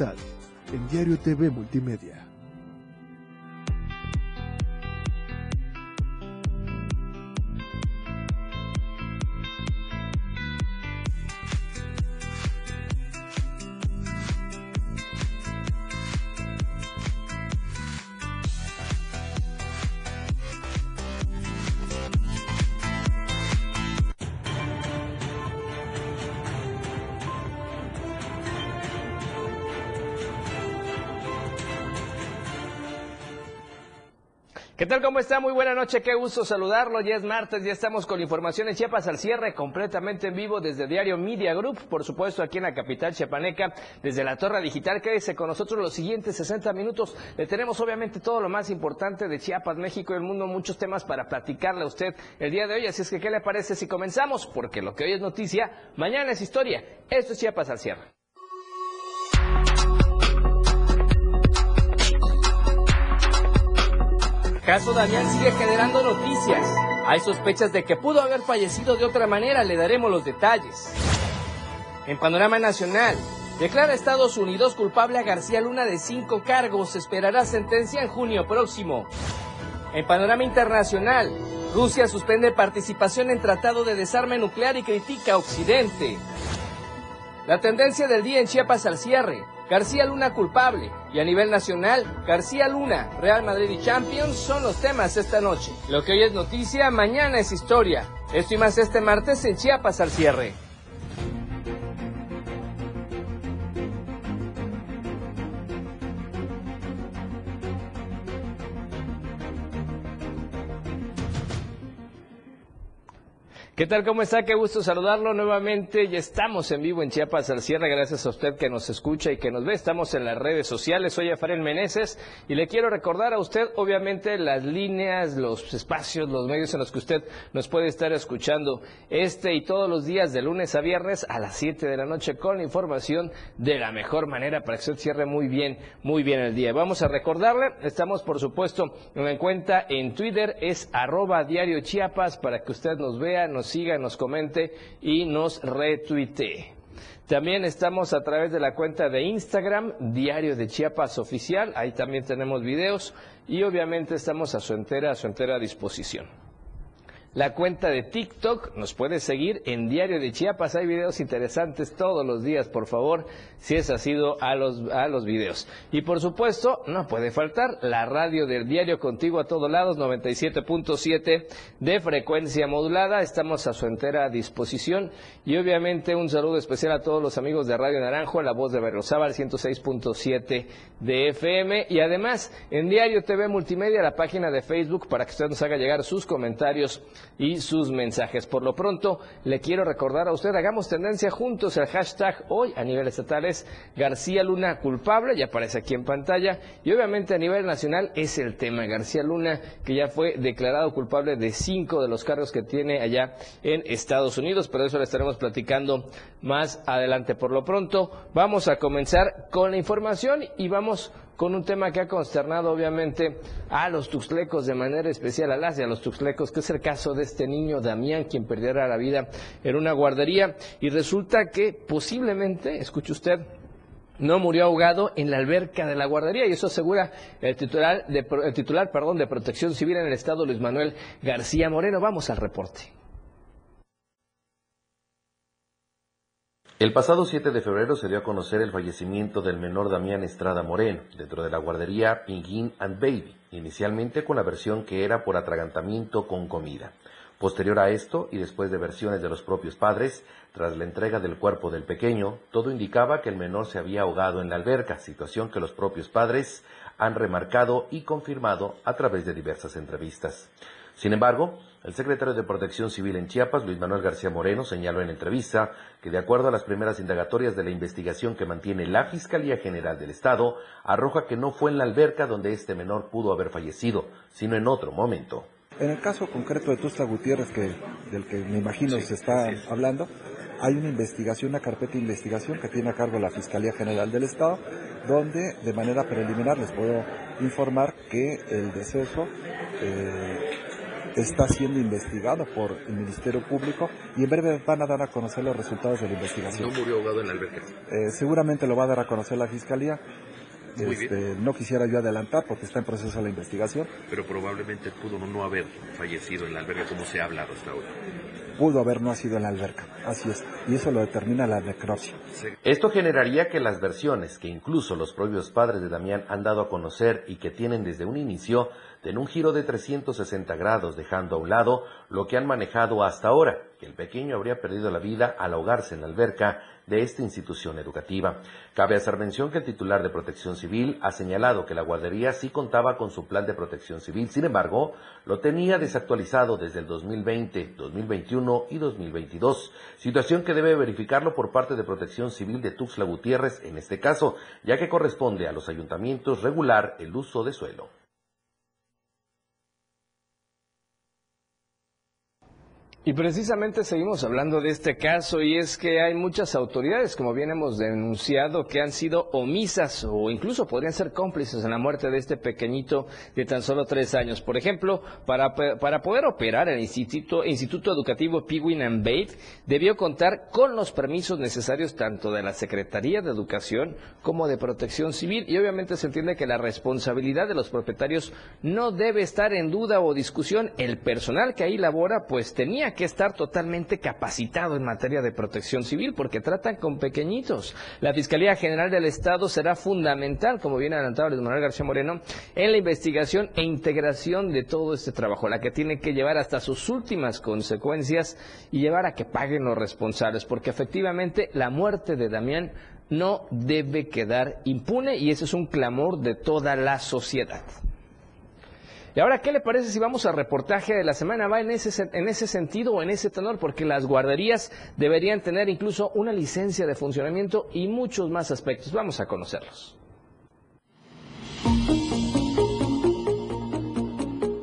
En Diario TV Multimedia. ¿Cómo está? Muy buena noche, qué gusto saludarlo. Ya es martes, ya estamos con información en Chiapas al cierre, completamente en vivo desde Diario Media Group, por supuesto aquí en la capital chiapaneca, desde la Torre Digital. Quédese con nosotros los siguientes 60 minutos. Le tenemos obviamente todo lo más importante de Chiapas, México y el mundo, muchos temas para platicarle a usted el día de hoy. Así es que, ¿qué le parece si comenzamos? Porque lo que hoy es noticia, mañana es historia. Esto es Chiapas al cierre. Caso Damián sigue generando noticias. Hay sospechas de que pudo haber fallecido de otra manera, le daremos los detalles. En panorama nacional, declara Estados Unidos culpable a García Luna de cinco cargos, esperará sentencia en junio próximo. En panorama internacional, Rusia suspende participación en tratado de desarme nuclear y critica a Occidente. La tendencia del día en Chiapas al cierre. García Luna culpable. Y a nivel nacional, García Luna, Real Madrid y Champions son los temas esta noche. Lo que hoy es noticia, mañana es historia. Esto y más este martes en Chiapas al cierre. ¿Qué tal? ¿Cómo está? Qué gusto saludarlo nuevamente. Ya estamos en vivo en Chiapas al cierre. Gracias a usted que nos escucha y que nos ve. Estamos en las redes sociales. Soy Afarel Meneses y le quiero recordar a usted, obviamente, las líneas, los espacios, los medios en los que usted nos puede estar escuchando este y todos los días de lunes a viernes a las 7 de la noche con la información de la mejor manera para que usted cierre muy bien, muy bien el día. Vamos a recordarle, estamos por supuesto en cuenta en Twitter, es arroba diario Chiapas para que usted nos vea, nos siga, nos comente y nos retuitee. También estamos a través de la cuenta de Instagram, Diario de Chiapas Oficial, ahí también tenemos videos y obviamente estamos a su entera, a su entera disposición la cuenta de TikTok. Nos puede seguir en Diario de Chiapas. Hay videos interesantes todos los días, por favor, si es así a los, a los videos. Y por supuesto, no puede faltar la radio del Diario Contigo a todos lados, 97.7 de frecuencia modulada. Estamos a su entera disposición. Y obviamente un saludo especial a todos los amigos de Radio Naranjo, la voz de Berrozábal, 106.7 de FM. Y además, en Diario TV Multimedia, la página de Facebook, para que usted nos haga llegar sus comentarios y sus mensajes. Por lo pronto, le quiero recordar a usted, hagamos tendencia juntos, el hashtag hoy a nivel estatal es García Luna culpable, ya aparece aquí en pantalla, y obviamente a nivel nacional es el tema García Luna, que ya fue declarado culpable de cinco de los cargos que tiene allá en Estados Unidos, pero eso le estaremos platicando más adelante. Por lo pronto, vamos a comenzar con la información y vamos con un tema que ha consternado obviamente a los tuxlecos de manera especial, a las y a los tuxlecos, que es el caso de este niño Damián, quien perdiera la vida en una guardería. Y resulta que posiblemente, escuche usted, no murió ahogado en la alberca de la guardería y eso asegura el titular, de, el titular perdón, de Protección Civil en el Estado, Luis Manuel García Moreno. Vamos al reporte. El pasado 7 de febrero se dio a conocer el fallecimiento del menor Damián Estrada Moreno dentro de la guardería Pinguín and Baby, inicialmente con la versión que era por atragantamiento con comida. Posterior a esto, y después de versiones de los propios padres, tras la entrega del cuerpo del pequeño, todo indicaba que el menor se había ahogado en la alberca, situación que los propios padres han remarcado y confirmado a través de diversas entrevistas. Sin embargo, el secretario de Protección Civil en Chiapas, Luis Manuel García Moreno, señaló en entrevista que de acuerdo a las primeras indagatorias de la investigación que mantiene la Fiscalía General del Estado, arroja que no fue en la alberca donde este menor pudo haber fallecido, sino en otro momento. En el caso concreto de Tusta Gutiérrez, que, del que me imagino se está hablando, hay una investigación, una carpeta de investigación que tiene a cargo la Fiscalía General del Estado, donde de manera preliminar les puedo informar que el deceso eh, está siendo investigado por el Ministerio Público y en breve van a dar a conocer los resultados de la investigación. ¿No murió ahogado en la alberca? Eh, seguramente lo va a dar a conocer la Fiscalía. Este, no quisiera yo adelantar porque está en proceso la investigación. Pero probablemente pudo no haber fallecido en la alberca como se ha hablado hasta ahora pudo haber no sido en la alberca. Así es. Y eso lo determina la necropsia. Esto generaría que las versiones que incluso los propios padres de Damián han dado a conocer y que tienen desde un inicio den un giro de 360 grados, dejando a un lado lo que han manejado hasta ahora, que el pequeño habría perdido la vida al ahogarse en la alberca de esta institución educativa. Cabe hacer mención que el titular de Protección Civil ha señalado que la guardería sí contaba con su plan de protección civil, sin embargo, lo tenía desactualizado desde el 2020, 2021 y 2022, situación que debe verificarlo por parte de Protección Civil de Tuxtla Gutiérrez en este caso, ya que corresponde a los ayuntamientos regular el uso de suelo. Y precisamente seguimos hablando de este caso y es que hay muchas autoridades, como bien hemos denunciado, que han sido omisas o incluso podrían ser cómplices en la muerte de este pequeñito de tan solo tres años. Por ejemplo, para, para poder operar el Instituto, Instituto Educativo Pigwin and Babe, debió contar con los permisos necesarios tanto de la Secretaría de Educación como de Protección Civil y obviamente se entiende que la responsabilidad de los propietarios no debe estar en duda o discusión. El personal que ahí labora pues tenía estar totalmente capacitado en materia de protección civil porque tratan con pequeñitos. La Fiscalía General del Estado será fundamental, como viene adelantado Luis Manuel García Moreno, en la investigación e integración de todo este trabajo, la que tiene que llevar hasta sus últimas consecuencias y llevar a que paguen los responsables, porque efectivamente la muerte de Damián no debe quedar impune y ese es un clamor de toda la sociedad. Y ahora, ¿qué le parece si vamos al reportaje de la semana? Va en ese, en ese sentido o en ese tenor, porque las guarderías deberían tener incluso una licencia de funcionamiento y muchos más aspectos. Vamos a conocerlos.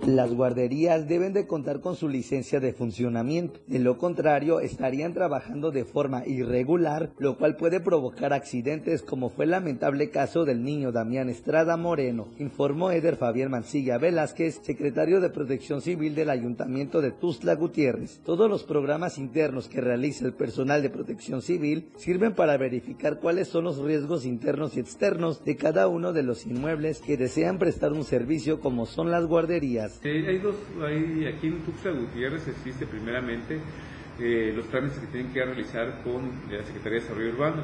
Las guarderías deben de contar con su licencia de funcionamiento. De lo contrario, estarían trabajando de forma irregular, lo cual puede provocar accidentes como fue el lamentable caso del niño Damián Estrada Moreno, informó Eder Fabián Mancilla Velázquez, secretario de Protección Civil del Ayuntamiento de Tuzla Gutiérrez. Todos los programas internos que realiza el personal de Protección Civil sirven para verificar cuáles son los riesgos internos y externos de cada uno de los inmuebles que desean prestar un servicio como son las guarderías. Hay dos, hay, aquí en Tuxtla Gutiérrez existe primeramente eh, los trámites que tienen que realizar con la Secretaría de Desarrollo Urbano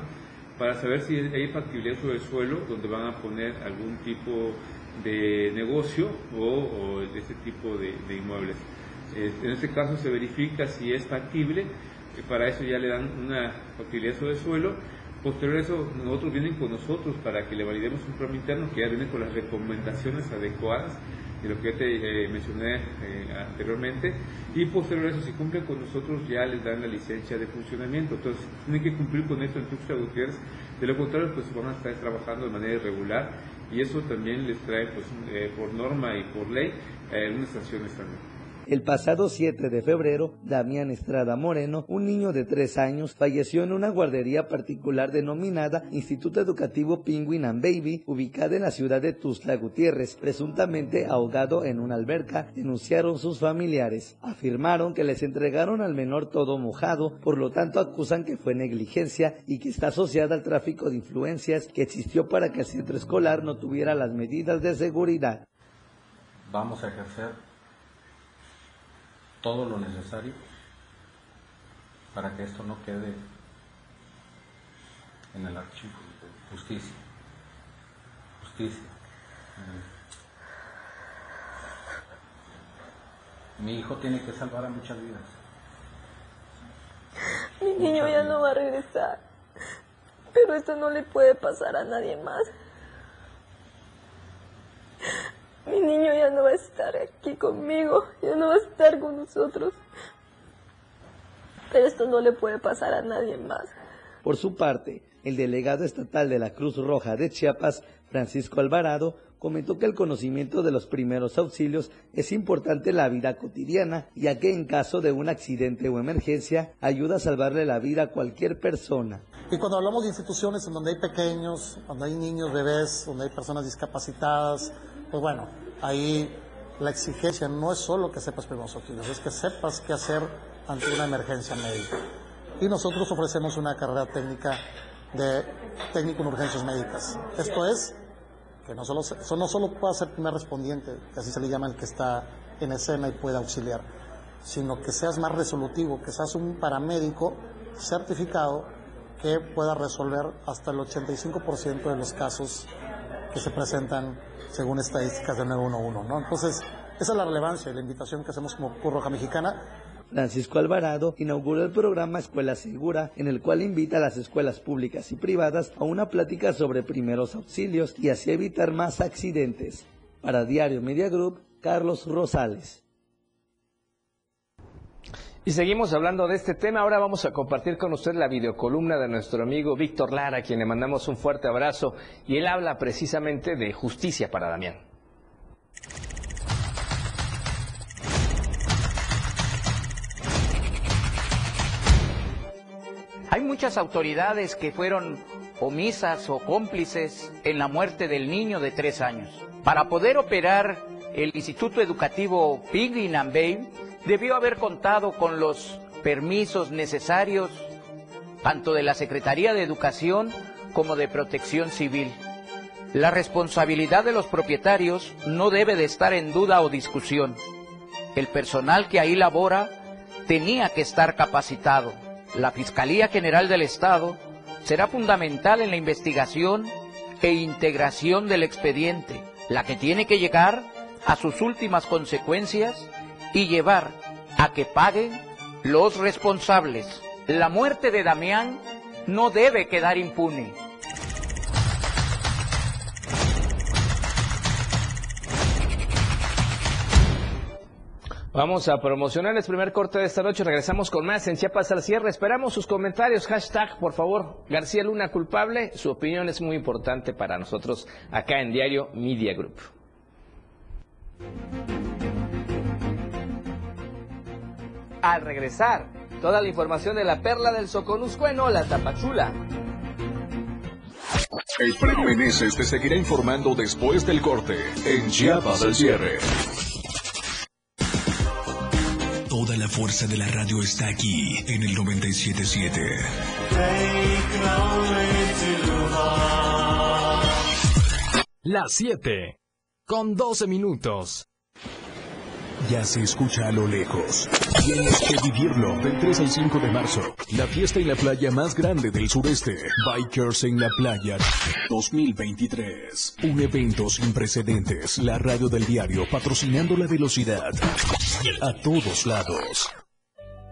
para saber si hay factibilidad sobre el suelo donde van a poner algún tipo de negocio o, de ese tipo de, inmuebles. Eh, en este caso se verifica si es factible, para eso ya le dan una factibilidad sobre el suelo. Posterior a eso, nosotros vienen con nosotros para que le validemos un programa interno que ya viene con las recomendaciones adecuadas de lo que ya te eh, mencioné eh, anteriormente, y posterior a eso, si cumplen con nosotros, ya les dan la licencia de funcionamiento. Entonces, tienen que cumplir con esto en Tuxtla Gutiérrez, de lo contrario, pues van a estar trabajando de manera irregular, y eso también les trae, pues, eh, por norma y por ley, algunas sanciones también. El pasado 7 de febrero, Damián Estrada Moreno, un niño de 3 años, falleció en una guardería particular denominada Instituto Educativo Penguin and Baby, ubicada en la ciudad de Tuzla Gutiérrez, presuntamente ahogado en una alberca, denunciaron sus familiares. Afirmaron que les entregaron al menor todo mojado, por lo tanto acusan que fue negligencia y que está asociada al tráfico de influencias que existió para que el centro escolar no tuviera las medidas de seguridad. Vamos a ejercer todo lo necesario para que esto no quede en el archivo. Justicia. Justicia. Mi hijo tiene que salvar a muchas vidas. Mi niño ya no va a regresar. Pero esto no le puede pasar a nadie más. Mi niño ya no va a estar aquí conmigo, ya no va a estar con nosotros. Pero esto no le puede pasar a nadie más. Por su parte, el delegado estatal de la Cruz Roja de Chiapas, Francisco Alvarado, comentó que el conocimiento de los primeros auxilios es importante en la vida cotidiana, ya que en caso de un accidente o emergencia ayuda a salvarle la vida a cualquier persona. Y cuando hablamos de instituciones en donde hay pequeños, donde hay niños, bebés, donde hay personas discapacitadas, pues bueno, ahí la exigencia no es solo que sepas primeros auxilios, es que sepas qué hacer ante una emergencia médica. Y nosotros ofrecemos una carrera técnica de técnico en urgencias médicas. Esto es que no solo, no solo pueda ser primer respondiente, que así se le llama el que está en escena y pueda auxiliar, sino que seas más resolutivo, que seas un paramédico certificado que pueda resolver hasta el 85% de los casos que se presentan según estadísticas de 911. ¿no? Entonces, esa es la relevancia y la invitación que hacemos como Cruz Roja Mexicana. Francisco Alvarado inauguró el programa Escuela Segura, en el cual invita a las escuelas públicas y privadas a una plática sobre primeros auxilios y así evitar más accidentes. Para Diario Media Group, Carlos Rosales. Y seguimos hablando de este tema. Ahora vamos a compartir con usted la videocolumna de nuestro amigo Víctor Lara, a quien le mandamos un fuerte abrazo. Y él habla precisamente de justicia para Damián. Hay muchas autoridades que fueron omisas o cómplices en la muerte del niño de tres años. Para poder operar el Instituto Educativo Piglin and debió haber contado con los permisos necesarios tanto de la Secretaría de Educación como de Protección Civil. La responsabilidad de los propietarios no debe de estar en duda o discusión. El personal que ahí labora tenía que estar capacitado. La Fiscalía General del Estado será fundamental en la investigación e integración del expediente, la que tiene que llegar a sus últimas consecuencias y llevar a que paguen los responsables. La muerte de Damián no debe quedar impune. Vamos a promocionar el primer corte de esta noche. Regresamos con más en Chiapas al cierre. Esperamos sus comentarios. Hashtag, por favor, García Luna culpable. Su opinión es muy importante para nosotros acá en Diario Media Group. Al regresar, toda la información de la perla del Soconusco en Ola Tapachula. El Fred Meneses te seguirá informando después del corte en Chiapas al cierre. Toda la fuerza de la radio está aquí en el 977. Las 7 con 12 minutos. Ya se escucha a lo lejos. Tienes que vivirlo del 3 al 5 de marzo. La fiesta en la playa más grande del sureste. Bikers en la playa 2023. Un evento sin precedentes. La radio del diario patrocinando la velocidad. A todos lados.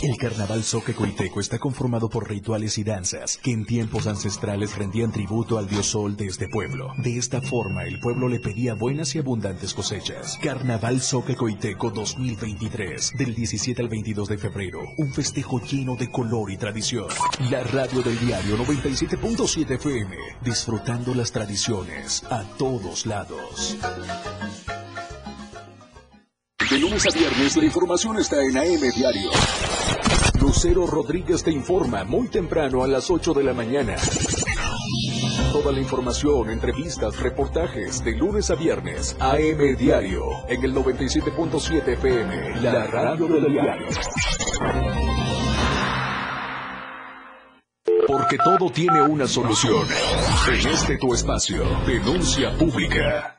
El carnaval Coiteco está conformado por rituales y danzas que en tiempos ancestrales rendían tributo al dios sol de este pueblo. De esta forma, el pueblo le pedía buenas y abundantes cosechas. Carnaval Coiteco 2023, del 17 al 22 de febrero. Un festejo lleno de color y tradición. La radio del diario 97.7 FM, disfrutando las tradiciones a todos lados. De lunes a viernes la información está en AM Diario. Lucero Rodríguez te informa muy temprano a las 8 de la mañana. Toda la información, entrevistas, reportajes de lunes a viernes. AM Diario en el 97.7 FM. La radio del diario. Porque todo tiene una solución. En este tu espacio, denuncia pública.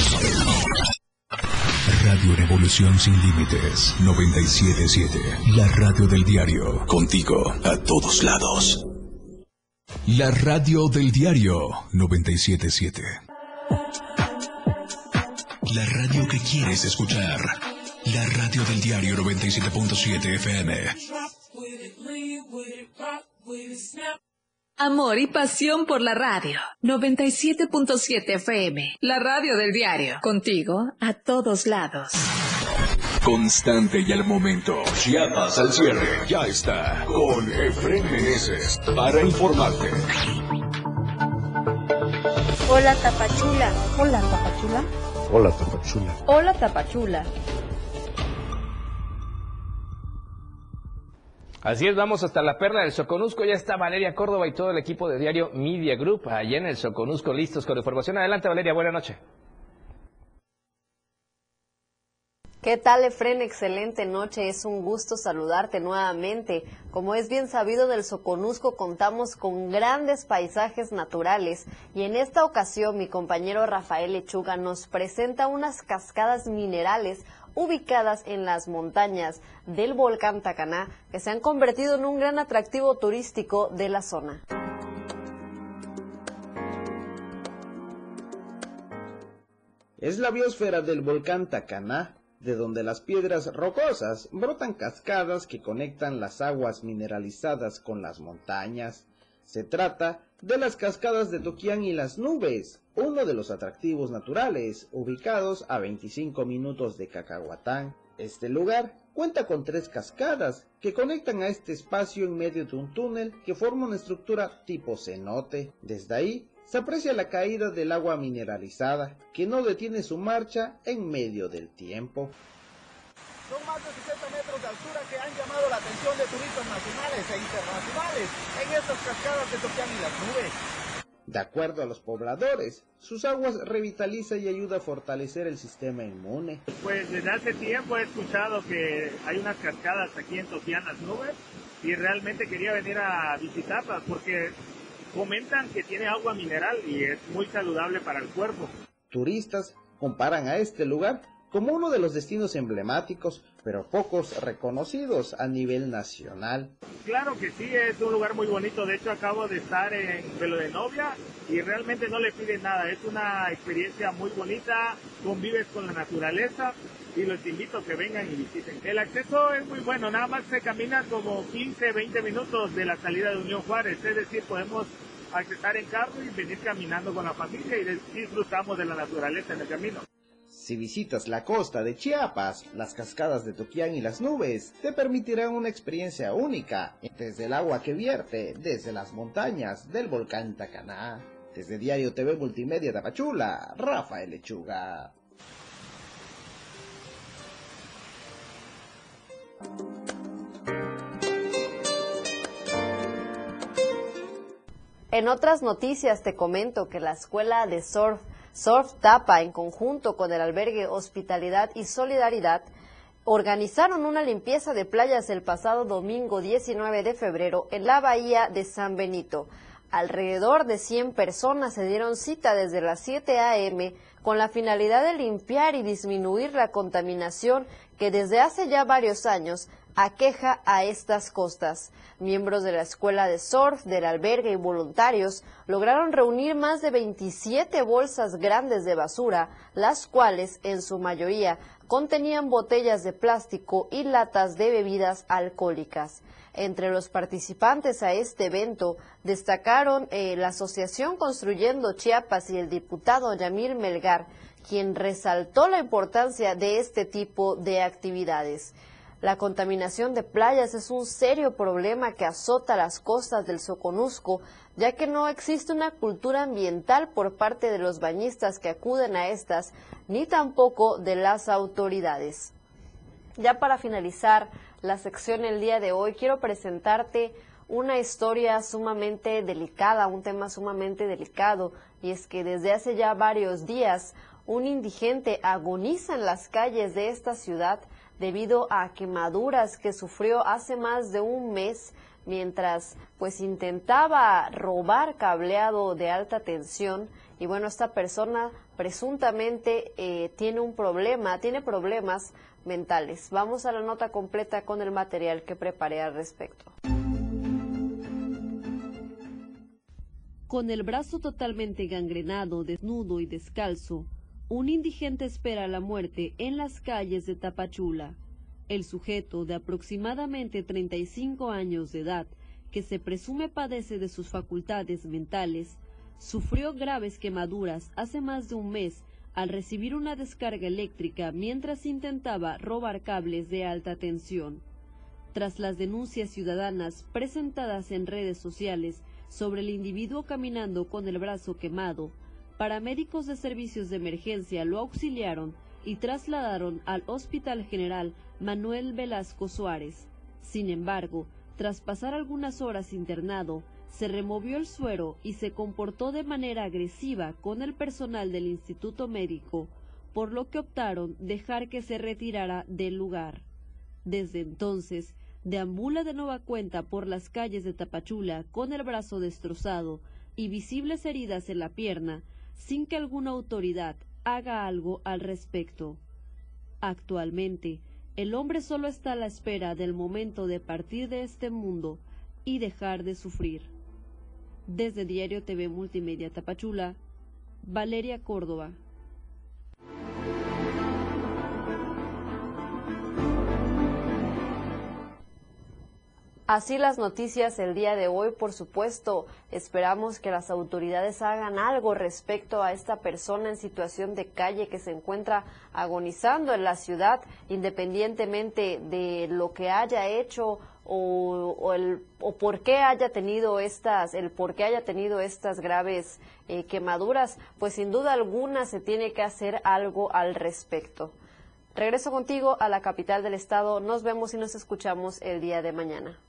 Radio Revolución Sin Límites 977. La radio del diario. Contigo a todos lados. La radio del diario 977. La radio que quieres escuchar. La radio del diario 97.7 FM. Amor y pasión por la radio. 97.7 FM. La radio del diario. Contigo a todos lados. Constante y al momento. Chiapas al cierre. Ya está. Con Efren Meneses. Para informarte. Hola Tapachula. Hola Tapachula. Hola, Tapachula. Hola Tapachula. Así es, vamos hasta la perla del Soconusco. Ya está Valeria Córdoba y todo el equipo de Diario Media Group allá en el Soconusco listos con información. Adelante, Valeria, buena noche. ¿Qué tal, Efren? Excelente noche. Es un gusto saludarte nuevamente. Como es bien sabido del Soconusco, contamos con grandes paisajes naturales y en esta ocasión mi compañero Rafael Lechuga nos presenta unas cascadas minerales ubicadas en las montañas del volcán Tacaná que se han convertido en un gran atractivo turístico de la zona. Es la biosfera del volcán Tacaná, de donde las piedras rocosas brotan cascadas que conectan las aguas mineralizadas con las montañas. Se trata de las cascadas de Toquián y las nubes, uno de los atractivos naturales ubicados a 25 minutos de Cacahuatán. Este lugar cuenta con tres cascadas que conectan a este espacio en medio de un túnel que forma una estructura tipo cenote. Desde ahí se aprecia la caída del agua mineralizada, que no detiene su marcha en medio del tiempo. Son más de 60 metros de altura que han llamado la atención de turistas nacionales e internacionales en estas cascadas de Toquián y las nubes. De acuerdo a los pobladores, sus aguas revitaliza y ayuda a fortalecer el sistema inmune. Pues desde hace tiempo he escuchado que hay unas cascadas aquí en Toquián las nubes y realmente quería venir a visitarlas porque comentan que tiene agua mineral y es muy saludable para el cuerpo. Turistas comparan a este lugar como uno de los destinos emblemáticos, pero pocos reconocidos a nivel nacional. Claro que sí, es un lugar muy bonito. De hecho, acabo de estar en Velo de Novia y realmente no le piden nada. Es una experiencia muy bonita, convives con la naturaleza y los invito a que vengan y visiten. El acceso es muy bueno, nada más se camina como 15, 20 minutos de la salida de Unión Juárez, es decir, podemos accesar en carro y venir caminando con la familia y disfrutamos de la naturaleza en el camino. Si visitas la costa de Chiapas, las cascadas de Toquián y las nubes te permitirán una experiencia única desde el agua que vierte desde las montañas del volcán Tacaná. Desde Diario TV Multimedia Tapachula, Rafael Lechuga. En otras noticias te comento que la escuela de surf Surf Tapa, en conjunto con el albergue Hospitalidad y Solidaridad, organizaron una limpieza de playas el pasado domingo 19 de febrero en la bahía de San Benito. Alrededor de 100 personas se dieron cita desde las 7 a.m. con la finalidad de limpiar y disminuir la contaminación que desde hace ya varios años aqueja a estas costas. Miembros de la escuela de surf, del albergue y voluntarios lograron reunir más de 27 bolsas grandes de basura, las cuales en su mayoría contenían botellas de plástico y latas de bebidas alcohólicas. Entre los participantes a este evento destacaron eh, la Asociación Construyendo Chiapas y el diputado Yamir Melgar, quien resaltó la importancia de este tipo de actividades. La contaminación de playas es un serio problema que azota las costas del Soconusco, ya que no existe una cultura ambiental por parte de los bañistas que acuden a estas, ni tampoco de las autoridades. Ya para finalizar la sección el día de hoy, quiero presentarte una historia sumamente delicada, un tema sumamente delicado, y es que desde hace ya varios días un indigente agoniza en las calles de esta ciudad debido a quemaduras que sufrió hace más de un mes mientras pues intentaba robar cableado de alta tensión. Y bueno esta persona presuntamente eh, tiene un problema tiene problemas mentales. Vamos a la nota completa con el material que preparé al respecto. Con el brazo totalmente gangrenado, desnudo y descalzo, un indigente espera la muerte en las calles de Tapachula. El sujeto de aproximadamente 35 años de edad, que se presume padece de sus facultades mentales, sufrió graves quemaduras hace más de un mes al recibir una descarga eléctrica mientras intentaba robar cables de alta tensión. Tras las denuncias ciudadanas presentadas en redes sociales sobre el individuo caminando con el brazo quemado, paramédicos de servicios de emergencia lo auxiliaron y trasladaron al Hospital General Manuel Velasco Suárez. Sin embargo, tras pasar algunas horas internado, se removió el suero y se comportó de manera agresiva con el personal del Instituto Médico, por lo que optaron dejar que se retirara del lugar. Desde entonces, deambula de nueva cuenta por las calles de Tapachula con el brazo destrozado y visibles heridas en la pierna, sin que alguna autoridad haga algo al respecto. Actualmente, el hombre solo está a la espera del momento de partir de este mundo y dejar de sufrir. Desde Diario TV Multimedia Tapachula, Valeria Córdoba. Así las noticias el día de hoy, por supuesto, esperamos que las autoridades hagan algo respecto a esta persona en situación de calle que se encuentra agonizando en la ciudad, independientemente de lo que haya hecho o, el, o por qué haya tenido estas, el por qué haya tenido estas graves eh, quemaduras, pues sin duda alguna se tiene que hacer algo al respecto. Regreso contigo a la capital del estado. Nos vemos y nos escuchamos el día de mañana.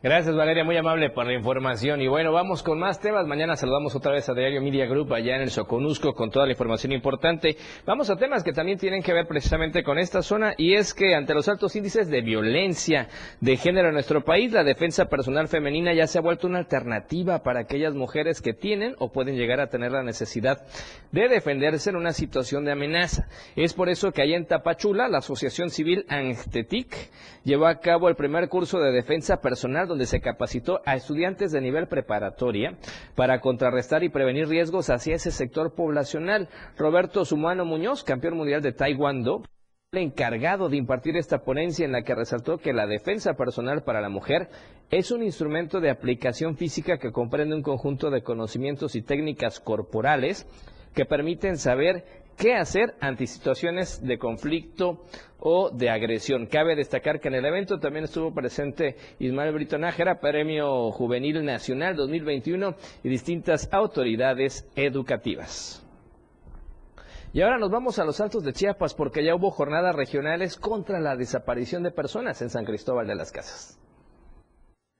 Gracias Valeria, muy amable por la información. Y bueno, vamos con más temas. Mañana saludamos otra vez a Diario Media Group allá en el Soconusco con toda la información importante. Vamos a temas que también tienen que ver precisamente con esta zona y es que ante los altos índices de violencia de género en nuestro país, la defensa personal femenina ya se ha vuelto una alternativa para aquellas mujeres que tienen o pueden llegar a tener la necesidad de defenderse en una situación de amenaza. Es por eso que allá en Tapachula, la Asociación Civil Antetic llevó a cabo el primer curso de defensa personal donde se capacitó a estudiantes de nivel preparatoria para contrarrestar y prevenir riesgos hacia ese sector poblacional. Roberto Sumano Muñoz, campeón mundial de Taekwondo, encargado de impartir esta ponencia en la que resaltó que la defensa personal para la mujer es un instrumento de aplicación física que comprende un conjunto de conocimientos y técnicas corporales que permiten saber qué hacer ante situaciones de conflicto o de agresión. Cabe destacar que en el evento también estuvo presente Ismael Brito Nájera, Premio Juvenil Nacional 2021 y distintas autoridades educativas. Y ahora nos vamos a los Altos de Chiapas porque ya hubo jornadas regionales contra la desaparición de personas en San Cristóbal de las Casas.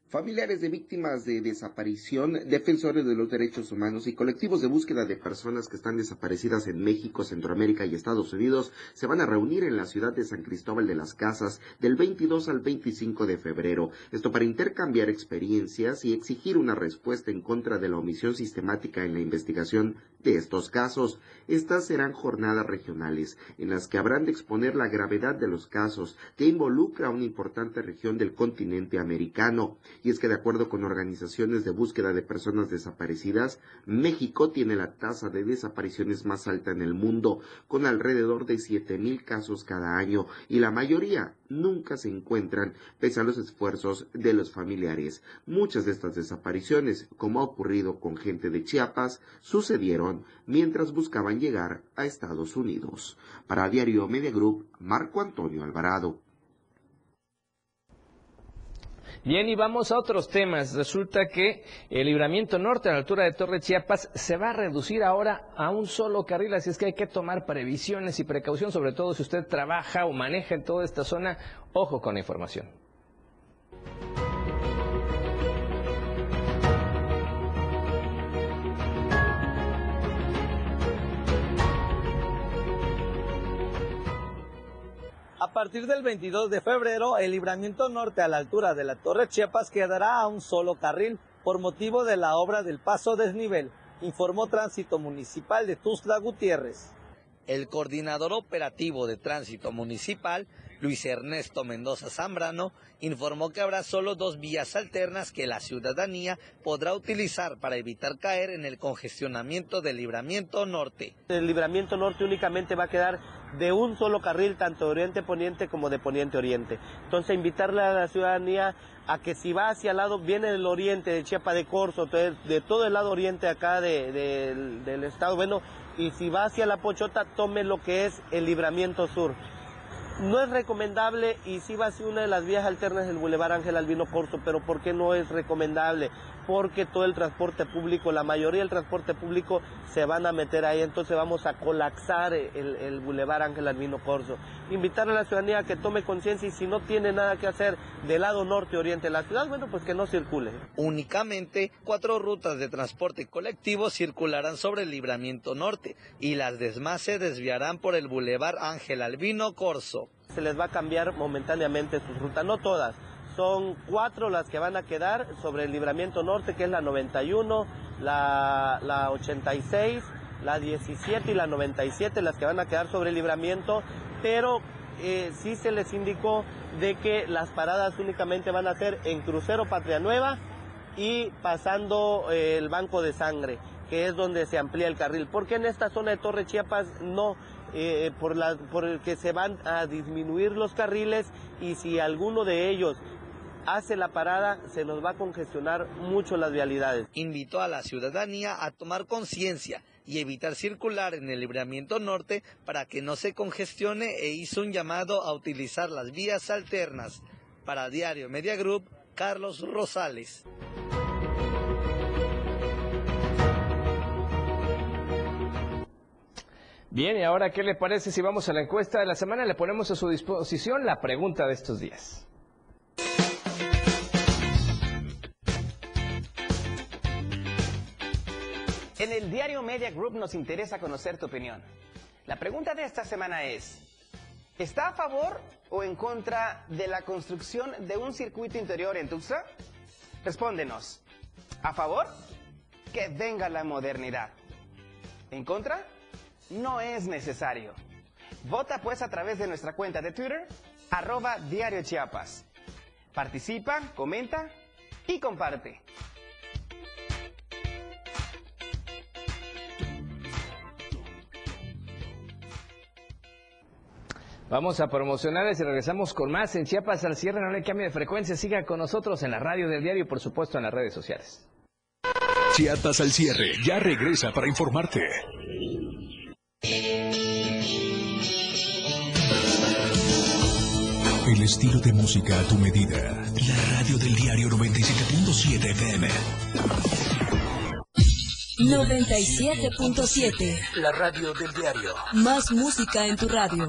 Familiares de víctimas de desaparición, defensores de los derechos humanos y colectivos de búsqueda de personas que están desaparecidas en México, Centroamérica y Estados Unidos se van a reunir en la ciudad de San Cristóbal de las Casas del 22 al 25 de febrero. Esto para intercambiar experiencias y exigir una respuesta en contra de la omisión sistemática en la investigación de estos casos. Estas serán jornadas regionales en las que habrán de exponer la gravedad de los casos que involucra a una importante región del continente americano y es que de acuerdo con organizaciones de búsqueda de personas desaparecidas, México tiene la tasa de desapariciones más alta en el mundo, con alrededor de mil casos cada año, y la mayoría nunca se encuentran pese a los esfuerzos de los familiares. Muchas de estas desapariciones, como ha ocurrido con gente de Chiapas, sucedieron mientras buscaban llegar a Estados Unidos. Para Diario Media Group, Marco Antonio Alvarado. Bien, y vamos a otros temas. Resulta que el libramiento norte a la altura de Torre Chiapas se va a reducir ahora a un solo carril, así es que hay que tomar previsiones y precaución, sobre todo si usted trabaja o maneja en toda esta zona. Ojo con la información. A partir del 22 de febrero, el libramiento norte a la altura de la Torre Chiapas quedará a un solo carril por motivo de la obra del paso desnivel, informó Tránsito Municipal de Tuzla Gutiérrez. El coordinador operativo de tránsito municipal Luis Ernesto Mendoza Zambrano, informó que habrá solo dos vías alternas que la ciudadanía podrá utilizar para evitar caer en el congestionamiento del libramiento norte. El libramiento norte únicamente va a quedar de un solo carril, tanto de oriente-poniente como de poniente-oriente. Entonces, invitarle a la ciudadanía a que si va hacia el lado, viene del oriente, de Chiapa de Corzo, de todo el lado oriente acá del estado, bueno, y si va hacia la Pochota, tome lo que es el libramiento sur. No es recomendable y sí va a ser una de las vías alternas del Boulevard Ángel Albino Corso, pero ¿por qué no es recomendable? Porque todo el transporte público, la mayoría del transporte público se van a meter ahí, entonces vamos a colapsar el, el Boulevard Ángel Albino Corso. Invitar a la ciudadanía a que tome conciencia y si no tiene nada que hacer del lado norte-oriente de la ciudad, bueno, pues que no circule. Únicamente cuatro rutas de transporte colectivo circularán sobre el libramiento norte y las demás se desviarán por el Boulevard Ángel Albino Corso se les va a cambiar momentáneamente sus rutas, no todas. Son cuatro las que van a quedar sobre el libramiento norte, que es la 91, la, la 86, la 17 y la 97, las que van a quedar sobre el libramiento, pero eh, sí se les indicó de que las paradas únicamente van a ser en Crucero Patria Nueva y pasando eh, el Banco de Sangre, que es donde se amplía el carril. Porque en esta zona de Torre Chiapas no, eh, por, la, por el que se van a disminuir los carriles y si alguno de ellos hace la parada, se nos va a congestionar mucho las vialidades. Invitó a la ciudadanía a tomar conciencia y evitar circular en el libramiento norte para que no se congestione e hizo un llamado a utilizar las vías alternas. Para Diario Media Group, Carlos Rosales. Bien, y ahora, ¿qué le parece si vamos a la encuesta de la semana? Le ponemos a su disposición la pregunta de estos días. En el diario Media Group nos interesa conocer tu opinión. La pregunta de esta semana es, ¿está a favor o en contra de la construcción de un circuito interior en Tuxtla? Respóndenos. ¿A favor? Que venga la modernidad. ¿En contra? no es necesario. Vota pues a través de nuestra cuenta de Twitter, arroba Diario Chiapas. Participa, comenta y comparte. Vamos a promocionarles y regresamos con más en Chiapas al cierre. No le cambie de frecuencia. Siga con nosotros en la radio del diario y por supuesto en las redes sociales. Chiapas al cierre. Ya regresa para informarte. El estilo de música a tu medida. La radio del diario 97.7 FM. 97.7. La radio del diario. Más música en tu radio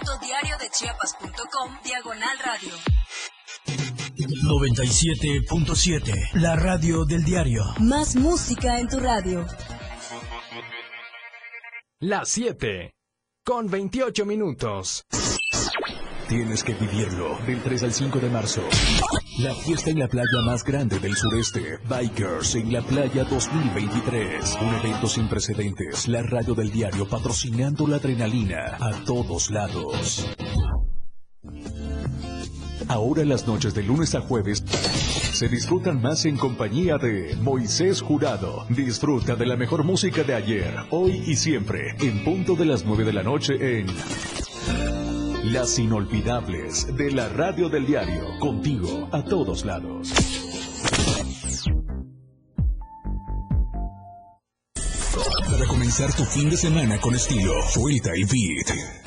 www.diariodechiapas.com Diagonal Radio. 97.7 La radio del diario. Más música en tu radio. La 7. Con 28 minutos. Tienes que vivirlo del 3 al 5 de marzo. La fiesta en la playa más grande del sureste. Bikers en la playa 2023. Un evento sin precedentes. La radio del diario patrocinando la adrenalina a todos lados. Ahora las noches de lunes a jueves se disfrutan más en compañía de Moisés Jurado. Disfruta de la mejor música de ayer, hoy y siempre, en punto de las 9 de la noche en las inolvidables de la radio del diario, contigo a todos lados. Para comenzar tu fin de semana con estilo, vuelta y beat.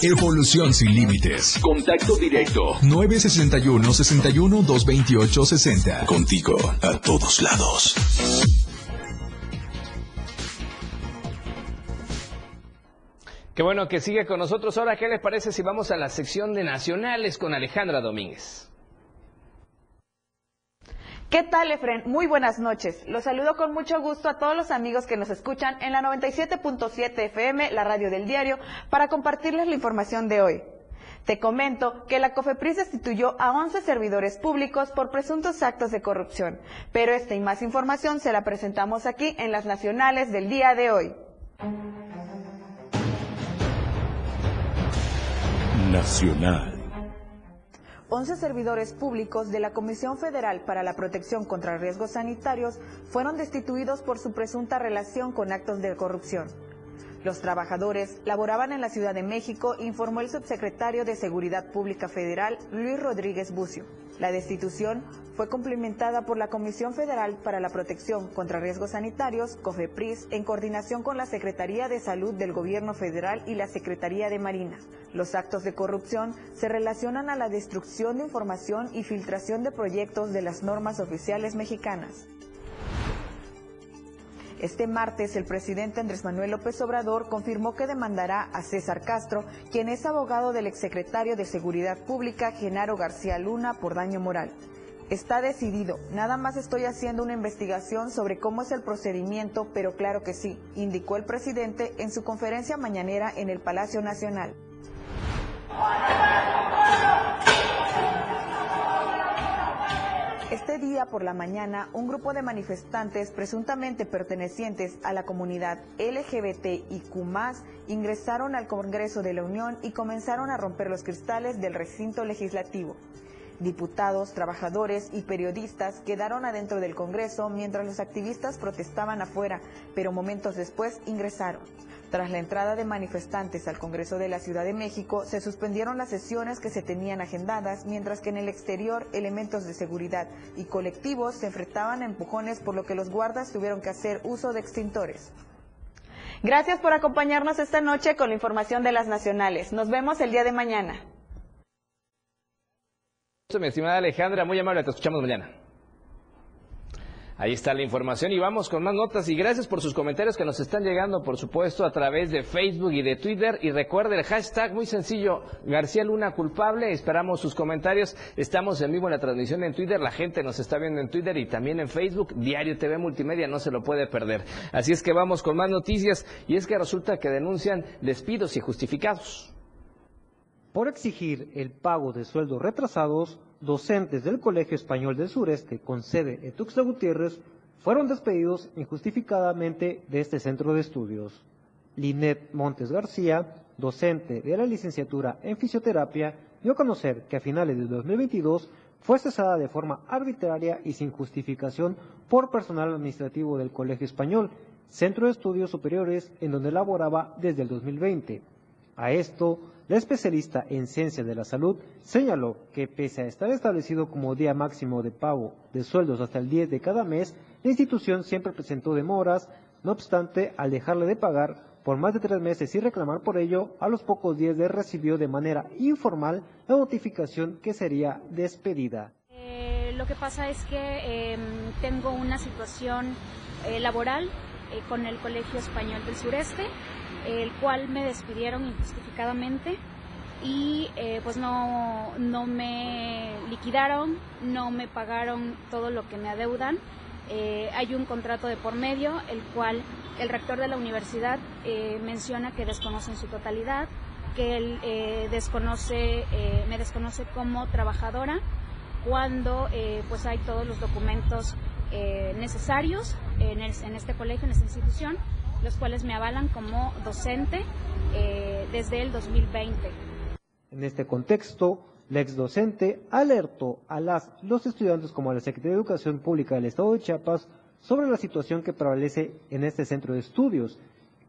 Evolución sin límites. Contacto directo. 961 61 228 60. Contigo a todos lados. Qué bueno que sigue con nosotros. Ahora, ¿qué les parece si vamos a la sección de nacionales con Alejandra Domínguez? ¿Qué tal, Efren? Muy buenas noches. Los saludo con mucho gusto a todos los amigos que nos escuchan en la 97.7 FM, la radio del diario, para compartirles la información de hoy. Te comento que la COFEPRIS destituyó a 11 servidores públicos por presuntos actos de corrupción, pero esta y más información se la presentamos aquí en las nacionales del día de hoy. Nacional. 11 servidores públicos de la Comisión Federal para la Protección contra Riesgos Sanitarios fueron destituidos por su presunta relación con actos de corrupción. Los trabajadores laboraban en la Ciudad de México, informó el subsecretario de Seguridad Pública Federal, Luis Rodríguez Bucio. La destitución fue cumplimentada por la Comisión Federal para la Protección contra Riesgos Sanitarios, COFEPRIS, en coordinación con la Secretaría de Salud del Gobierno Federal y la Secretaría de Marina. Los actos de corrupción se relacionan a la destrucción de información y filtración de proyectos de las normas oficiales mexicanas. Este martes, el presidente Andrés Manuel López Obrador confirmó que demandará a César Castro, quien es abogado del exsecretario de Seguridad Pública, Genaro García Luna, por daño moral. Está decidido, nada más estoy haciendo una investigación sobre cómo es el procedimiento, pero claro que sí, indicó el presidente en su conferencia mañanera en el Palacio Nacional. Este día por la mañana, un grupo de manifestantes presuntamente pertenecientes a la comunidad LGBTIQ ingresaron al Congreso de la Unión y comenzaron a romper los cristales del recinto legislativo. Diputados, trabajadores y periodistas quedaron adentro del Congreso mientras los activistas protestaban afuera, pero momentos después ingresaron. Tras la entrada de manifestantes al Congreso de la Ciudad de México, se suspendieron las sesiones que se tenían agendadas, mientras que en el exterior elementos de seguridad y colectivos se enfrentaban a empujones, por lo que los guardas tuvieron que hacer uso de extintores. Gracias por acompañarnos esta noche con la información de las nacionales. Nos vemos el día de mañana. Mi estimada Alejandra, muy amable, te escuchamos mañana. Ahí está la información y vamos con más notas y gracias por sus comentarios que nos están llegando, por supuesto, a través de Facebook y de Twitter. Y recuerde el hashtag muy sencillo, García Luna culpable. Esperamos sus comentarios. Estamos en vivo en la transmisión en Twitter. La gente nos está viendo en Twitter y también en Facebook. Diario TV Multimedia no se lo puede perder. Así es que vamos con más noticias y es que resulta que denuncian despidos injustificados. Por exigir el pago de sueldos retrasados, docentes del Colegio Español del Sureste, con sede en Tuxtla Gutiérrez, fueron despedidos injustificadamente de este centro de estudios. Linet Montes García, docente de la licenciatura en fisioterapia, dio a conocer que a finales de 2022 fue cesada de forma arbitraria y sin justificación por personal administrativo del Colegio Español, centro de estudios superiores en donde laboraba desde el 2020. A esto, la especialista en ciencia de la salud señaló que pese a estar establecido como día máximo de pago de sueldos hasta el 10 de cada mes, la institución siempre presentó demoras, no obstante, al dejarle de pagar por más de tres meses y reclamar por ello, a los pocos días de recibió de manera informal la notificación que sería despedida. Eh, lo que pasa es que em, tengo una situación eh, laboral eh, con el Colegio Español del Sureste el cual me despidieron injustificadamente y eh, pues no, no, me, liquidaron, no me pagaron todo lo que me adeudan. Eh, hay un contrato de por medio, el cual el rector de la universidad eh, menciona que desconoce su totalidad, que él desconoce, me desconoce como trabajadora, cuando pues hay todos los documentos necesarios en, este colegio, en esta institución, los cuales me avalan como docente desde el 2020. En este contexto, la ex docente alertó a las, los estudiantes como a la Secretaría de Educación Pública del Estado de Chiapas sobre la situación que prevalece en este centro de estudios,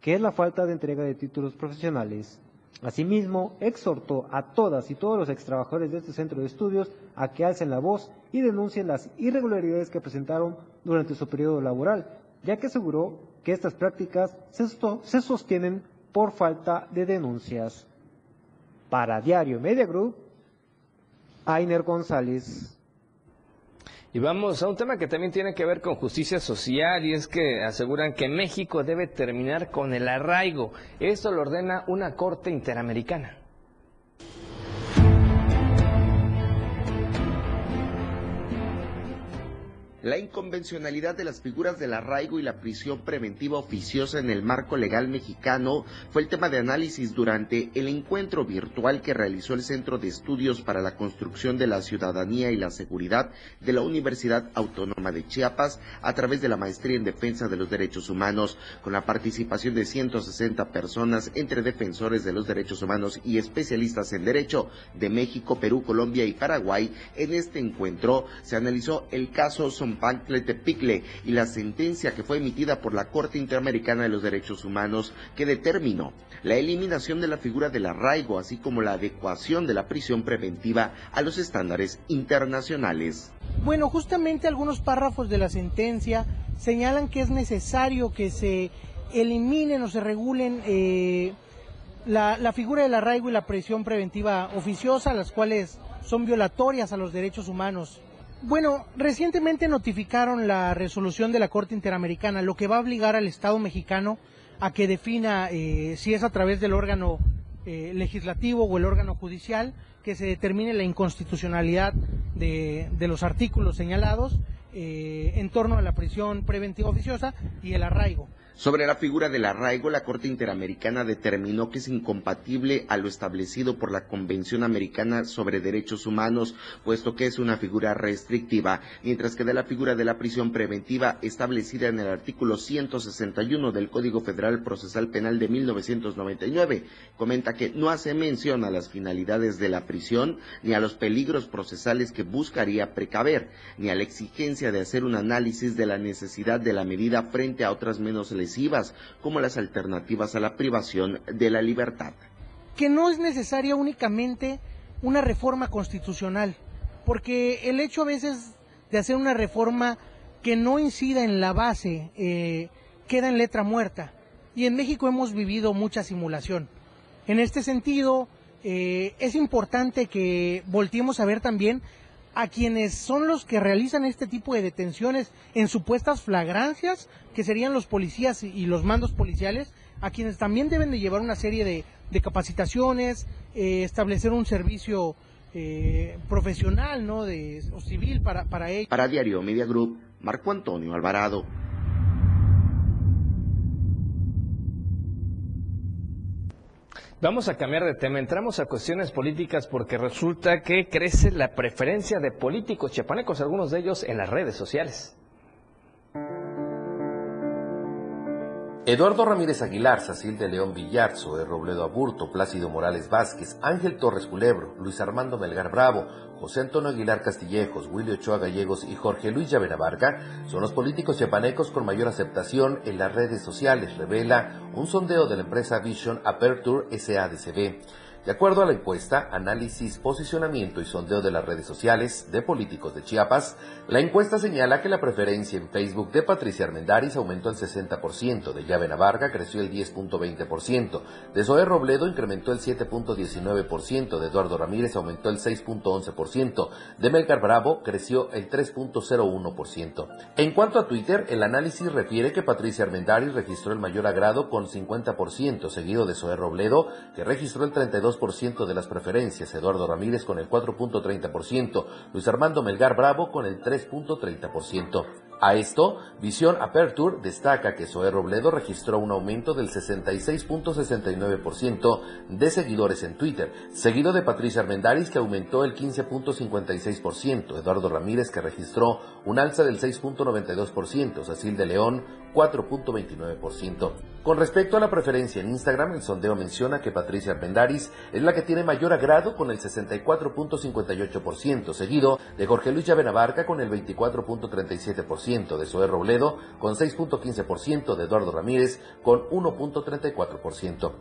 que es la falta de entrega de títulos profesionales. Asimismo, exhortó a todas y todos los extrabajadores de este centro de estudios a que alcen la voz y denuncien las irregularidades que presentaron durante su periodo laboral, ya que aseguró que estas prácticas se sostienen por falta de denuncias. Para Diario Media Group, Ainer González. Y vamos a un tema que también tiene que ver con justicia social y es que aseguran que México debe terminar con el arraigo. Esto lo ordena una corte interamericana. La inconvencionalidad de las figuras del arraigo y la prisión preventiva oficiosa en el marco legal mexicano fue el tema de análisis durante el encuentro virtual que realizó el Centro de Estudios para la Construcción de la Ciudadanía y la Seguridad de la Universidad Autónoma de Chiapas a través de la Maestría en Defensa de los Derechos Humanos, con la participación de 160 personas entre defensores de los derechos humanos y especialistas en derecho de México, Perú, Colombia y Paraguay. En este encuentro se analizó el caso Picle y la sentencia que fue emitida por la Corte Interamericana de los Derechos Humanos que determinó la eliminación de la figura del arraigo, así como la adecuación de la prisión preventiva a los estándares internacionales. Bueno, justamente algunos párrafos de la sentencia señalan que es necesario que se eliminen o se regulen eh, la, la, figura del arraigo y la prisión preventiva oficiosa, las cuales son violatorias a los derechos humanos. Bueno, recientemente notificaron la resolución de la Corte Interamericana, lo que va a obligar al Estado mexicano a que defina eh, si es a través del órgano eh, legislativo o el órgano judicial que se determine la inconstitucionalidad de, los artículos señalados eh, en torno a la prisión preventiva oficiosa y el arraigo. Sobre la figura del arraigo, la Corte Interamericana determinó que es incompatible a lo establecido por la Convención Americana sobre Derechos Humanos, puesto que es una figura restrictiva, mientras que de la figura de la prisión preventiva establecida en el artículo 161 del Código Federal Procesal Penal de 1999, comenta que no hace mención a las finalidades de la prisión, ni a los peligros procesales que buscaría precaver, ni a la exigencia de hacer un análisis de la necesidad de la medida frente a otras menos como las alternativas a la privación de la libertad. Que no es necesaria únicamente una reforma constitucional, porque el hecho a veces de hacer una reforma que no incida en la base eh, queda en letra muerta. Y en México hemos vivido mucha simulación. En este sentido, eh, es importante que volteemos a ver también a quienes son los que realizan este tipo de detenciones en supuestas flagrancias, que serían los policías y los mandos policiales, a quienes también deben de llevar una serie de, capacitaciones, eh, establecer un servicio eh, profesional, ¿no? De, o civil para, para ellos. Para Diario Media Group, Marco Antonio Alvarado. Vamos a cambiar de tema, entramos a cuestiones políticas porque resulta que crece la preferencia de políticos chiapanecos, algunos de ellos en las redes sociales. Eduardo Ramírez Aguilar, Sacil de León Villar, Zoé Robledo Aburto, Plácido Morales Vázquez, Ángel Torres Culebro, Luis Armando Melgar Bravo, José Antonio Aguilar Castillejos, Willy Ochoa Gallegos y Jorge Luis Llavena Varga son los políticos chiapanecos con mayor aceptación en las redes sociales, revela un sondeo de la empresa Vision Aperture SADCB. De acuerdo a la encuesta, análisis, posicionamiento y sondeo de las redes sociales de políticos de Chiapas, la encuesta señala que la preferencia en Facebook de Patricia Armendáriz aumentó el 60%, de Llave Navarga creció el 10.20%, de Zoé Robledo incrementó el 7.19%, de Eduardo Ramírez aumentó el 6.11%, de Melgar Bravo creció el 3.01%. En cuanto a Twitter, el análisis refiere que Patricia Armendáriz registró el mayor agrado con 50%, seguido de Zoé Robledo, que registró el 32 4.2% de las preferencias, Eduardo Ramírez con el 4.30%, Luis Armando Melgar Bravo con el 3.30%. A esto, Visión Aperture destaca que Zoé Robledo registró un aumento del 66.69% de seguidores en Twitter, seguido de Patricia Armendaris que aumentó el 15.56%, Eduardo Ramírez que registró un alza del 6.92%, Cecil de León 4.29%. Con respecto a la preferencia en Instagram, el sondeo menciona que Patricia Armendaris es la que tiene mayor agrado con el 64.58%, seguido de Jorge Luis Llavenabarca con el 24.37%, de Zoé Robledo con 6.15%, de Eduardo Ramírez con 1.34%.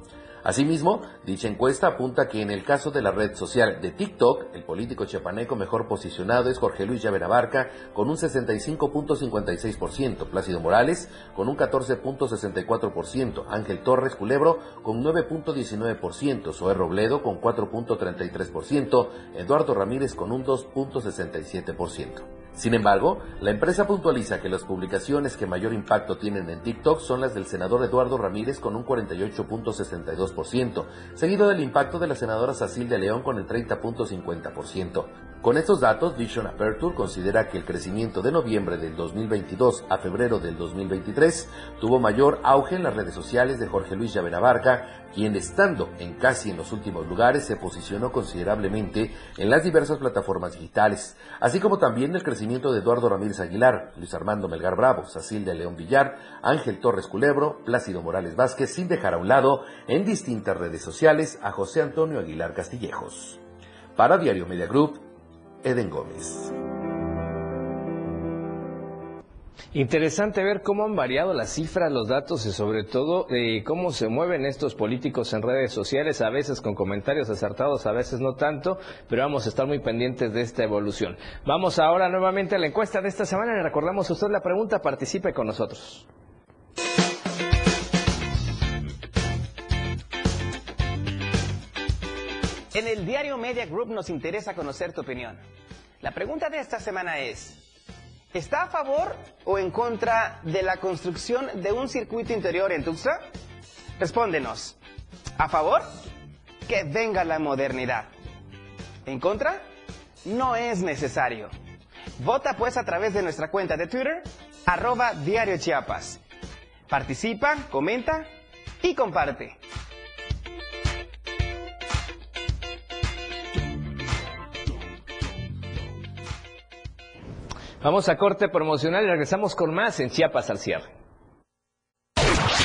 Asimismo, dicha encuesta apunta que en el caso de la red social de TikTok, el político chiapaneco mejor posicionado es Jorge Luis Llavenabarca con un 65.56%, Plácido Morales con un 14.64%, Ángel Torres Culebro con 9.19%, Zoé Robledo con 4.33%, Eduardo Ramírez con un 2.67%. Sin embargo, la empresa puntualiza que las publicaciones que mayor impacto tienen en TikTok son las del senador Eduardo Ramírez con un 48.62%, seguido del impacto de la senadora Sacil de León con el 30.50%. Con estos datos, Vision Aperture considera que el crecimiento de noviembre del 2022 a febrero del 2023 tuvo mayor auge en las redes sociales de Jorge Luis Llavenabarca, quien estando en casi en los últimos lugares se posicionó considerablemente en las diversas plataformas digitales, así como también el crecimiento de Eduardo Ramírez Aguilar, Luis Armando Melgar Bravo, Sacil de León Villar, Ángel Torres Culebro, Plácido Morales Vázquez, sin dejar a un lado en distintas redes sociales a José Antonio Aguilar Castillejos. Para Diario Media Group, Eden Gómez. Interesante ver cómo han variado las cifras, los datos y sobre todo eh, cómo se mueven estos políticos en redes sociales, a veces con comentarios acertados, a veces no tanto, pero vamos a estar muy pendientes de esta evolución. Vamos ahora nuevamente a la encuesta de esta semana. Le recordamos a usted la pregunta, participe con nosotros. En el diario Media Group nos interesa conocer tu opinión. La pregunta de esta semana es, ¿está a favor o en contra de la construcción de un circuito interior en Tuxtla? Respóndenos. ¿A favor? Que venga la modernidad. ¿En contra? No es necesario. Vota pues a través de nuestra cuenta de Twitter, arroba Diario Chiapas. Participa, comenta y comparte. Vamos a corte promocional y regresamos con más en Chiapas al cierre.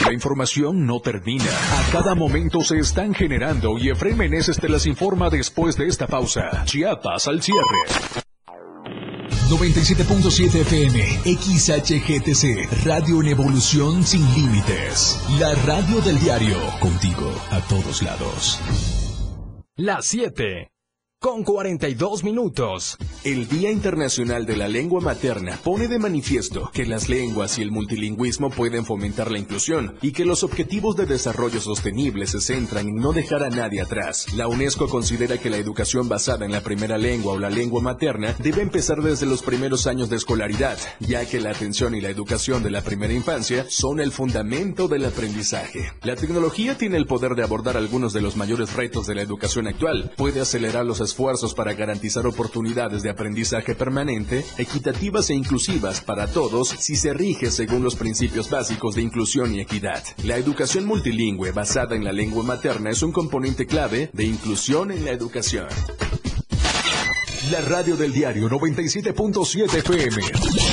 La información no termina. A cada momento se están generando y Efraín Meneses te las informa después de esta pausa. Chiapas al cierre. 97.7 FM, XHGTC, Radio en Evolución Sin Límites. La radio del diario, contigo a todos lados. Las 7 con 42 minutos. El Día Internacional de la Lengua Materna pone de manifiesto que las lenguas y el multilingüismo pueden fomentar la inclusión y que los objetivos de desarrollo sostenible se centran en no dejar a nadie atrás. La UNESCO considera que la educación basada en la primera lengua o la lengua materna debe empezar desde los primeros años de escolaridad, ya que la atención y la educación de la primera infancia son el fundamento del aprendizaje. La tecnología tiene el poder de abordar algunos de los mayores retos de la educación actual, puede acelerar los esfuerzos para garantizar oportunidades de aprendizaje permanente, equitativas e inclusivas para todos si se rige según los principios básicos de inclusión y equidad. La educación multilingüe basada en la lengua materna es un componente clave de inclusión en la educación. La radio del diario 97.7 FM.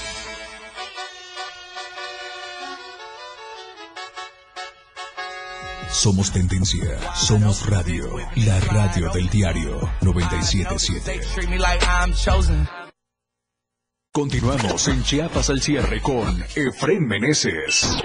Somos tendencia, somos radio, la radio del diario 977. Continuamos en Chiapas al cierre con Efren Meneses.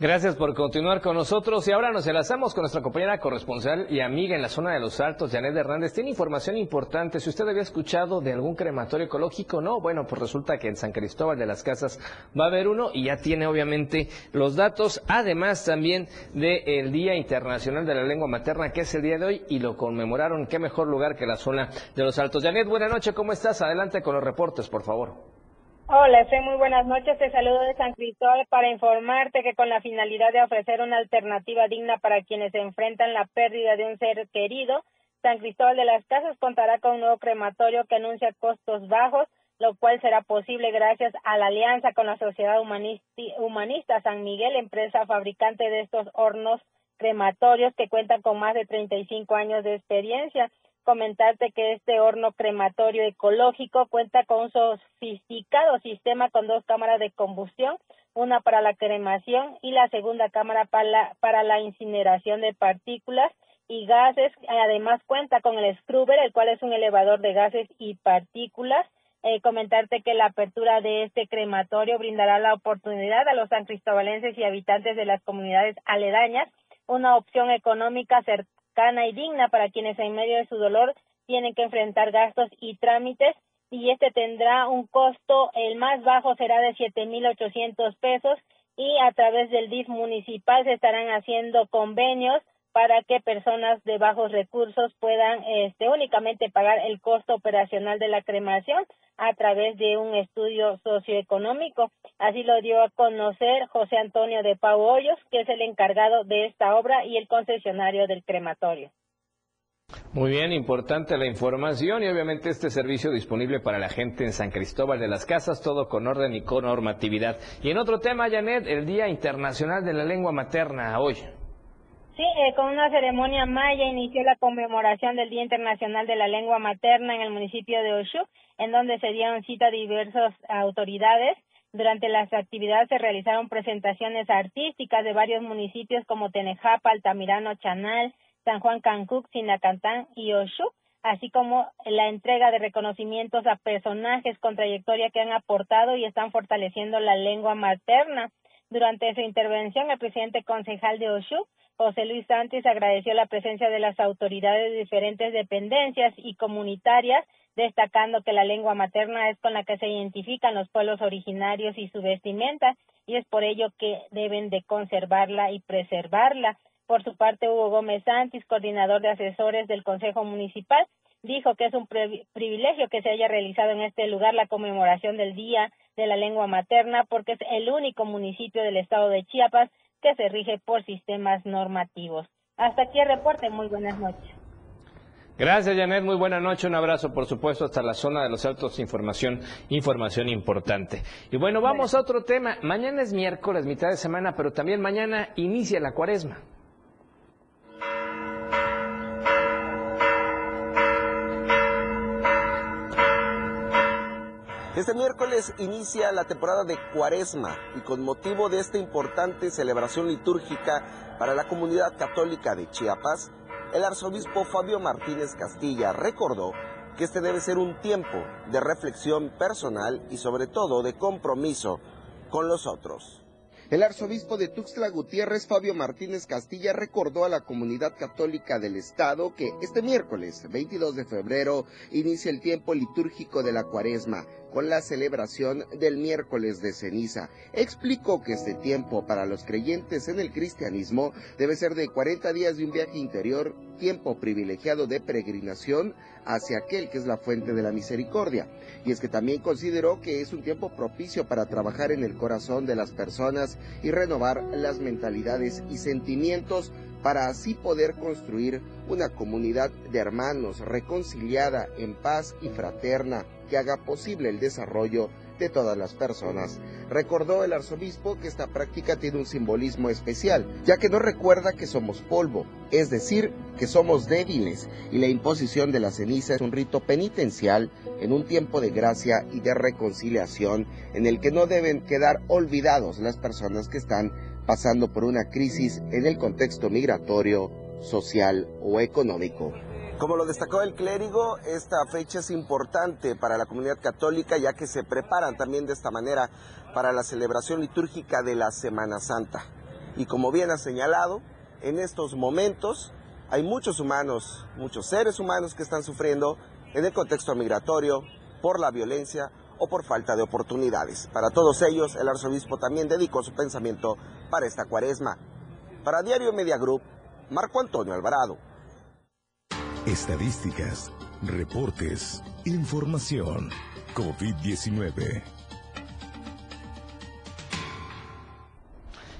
Gracias por continuar con nosotros y ahora nos enlazamos con nuestra compañera corresponsal y amiga en la zona de los Altos, Janet Hernández. Tiene información importante. Si usted había escuchado de algún crematorio ecológico, no, bueno, pues resulta que en San Cristóbal de las Casas va a haber uno y ya tiene obviamente los datos, además también del Día Internacional de la Lengua Materna, que es el día de hoy y lo conmemoraron. Qué mejor lugar que la zona de los Altos. Janet, buenas noches, ¿cómo estás? Adelante con los reportes, por favor. Hola, soy muy buenas noches. Te saludo de San Cristóbal para informarte que con la finalidad de ofrecer una alternativa digna para quienes se enfrentan la pérdida de un ser querido, San Cristóbal de las Casas contará con un nuevo crematorio que anuncia costos bajos, lo cual será posible gracias a la alianza con la Sociedad Humanista San Miguel, empresa fabricante de estos hornos crematorios que cuentan con más de 35 años de experiencia comentarte que este horno crematorio ecológico cuenta con un sofisticado sistema con dos cámaras de combustión, una para la cremación y la segunda cámara para la, para la incineración de partículas y gases. Además cuenta con el scrubber, el cual es un elevador de gases y partículas. Eh, comentarte que la apertura de este crematorio brindará la oportunidad a los san cristobalenses y habitantes de las comunidades aledañas una opción económica cercana y digna para quienes en medio de su dolor tienen que enfrentar gastos y trámites. Y este tendrá un costo, el más bajo será de 7.800 pesos y a través del DIF municipal se estarán haciendo convenios para que personas de bajos recursos puedan este, únicamente pagar el costo operacional de la cremación a través de un estudio socioeconómico. Así lo dio a conocer José Antonio de Pau Hoyos, que es el encargado de esta obra y el concesionario del crematorio. Muy bien, importante la información y obviamente este servicio disponible para la gente en San Cristóbal de las Casas, todo con orden y con normatividad. Y en otro tema, Janet, el Día Internacional de la Lengua Materna hoy. Sí, eh, con una ceremonia maya inició la conmemoración del Día Internacional de la Lengua Materna en el municipio de Oshu, en donde se dieron cita diversas autoridades. Durante las actividades se realizaron presentaciones artísticas de varios municipios como Tenejapa, Altamirano, Chanal, San Juan Cancuc, Sinacantán y Oshu, así como la entrega de reconocimientos a personajes con trayectoria que han aportado y están fortaleciendo la lengua materna. Durante su intervención, el presidente concejal de Oshu José Luis Sánchez agradeció la presencia de las autoridades de diferentes dependencias y comunitarias, destacando que la lengua materna es con la que se identifican los pueblos originarios y su vestimenta, y es por ello que deben de conservarla y preservarla. Por su parte, Hugo Gómez Sánchez, coordinador de asesores del Consejo Municipal, dijo que es un privilegio que se haya realizado en este lugar la conmemoración del Día de la Lengua Materna, porque es el único municipio del estado de Chiapas que se rige por sistemas normativos. Hasta aquí el reporte. Muy buenas noches. Gracias, Janet. Muy buena noche. Un abrazo, por supuesto, hasta la zona de los altos. Información, información importante. Y bueno, vamos a otro tema. Mañana es miércoles, mitad de semana, pero también mañana inicia la cuaresma. Este miércoles inicia la temporada de Cuaresma y con motivo de esta importante celebración litúrgica para la comunidad católica de Chiapas, el arzobispo Fabio Martínez Castilla recordó que este debe ser un tiempo de reflexión personal y sobre todo de compromiso con los otros. El arzobispo de Tuxtla Gutiérrez, Fabio Martínez Castilla, recordó a la comunidad católica del Estado que este miércoles 22 de febrero inicia el tiempo litúrgico de la cuaresma con la celebración del miércoles de ceniza. Explicó que este tiempo para los creyentes en el cristianismo debe ser de 40 días de un viaje interior, tiempo privilegiado de peregrinación hacia aquel que es la fuente de la misericordia. Y es que también consideró que es un tiempo propicio para trabajar en el corazón de las personas y renovar las mentalidades y sentimientos para así poder construir una comunidad de hermanos reconciliada en paz y fraterna que haga posible el desarrollo de todas las personas. Recordó el arzobispo que esta práctica tiene un simbolismo especial, ya que nos recuerda que somos polvo, es decir, que somos débiles, y la imposición de la ceniza es un rito penitencial en un tiempo de gracia y de reconciliación en el que no deben quedar olvidados las personas que están pasando por una crisis en el contexto migratorio, social o económico. Como lo destacó el clérigo, esta fecha es importante para la comunidad católica ya que se preparan también de esta manera para la celebración litúrgica de la Semana Santa. Y como bien ha señalado, en estos momentos hay muchos humanos, muchos seres humanos que están sufriendo en el contexto migratorio por la violencia o por falta de oportunidades. Para todos ellos, el arzobispo también dedicó su pensamiento para esta cuaresma. Para Diario Media Group, Marco Antonio Alvarado. Estadísticas, reportes, información. COVID-19.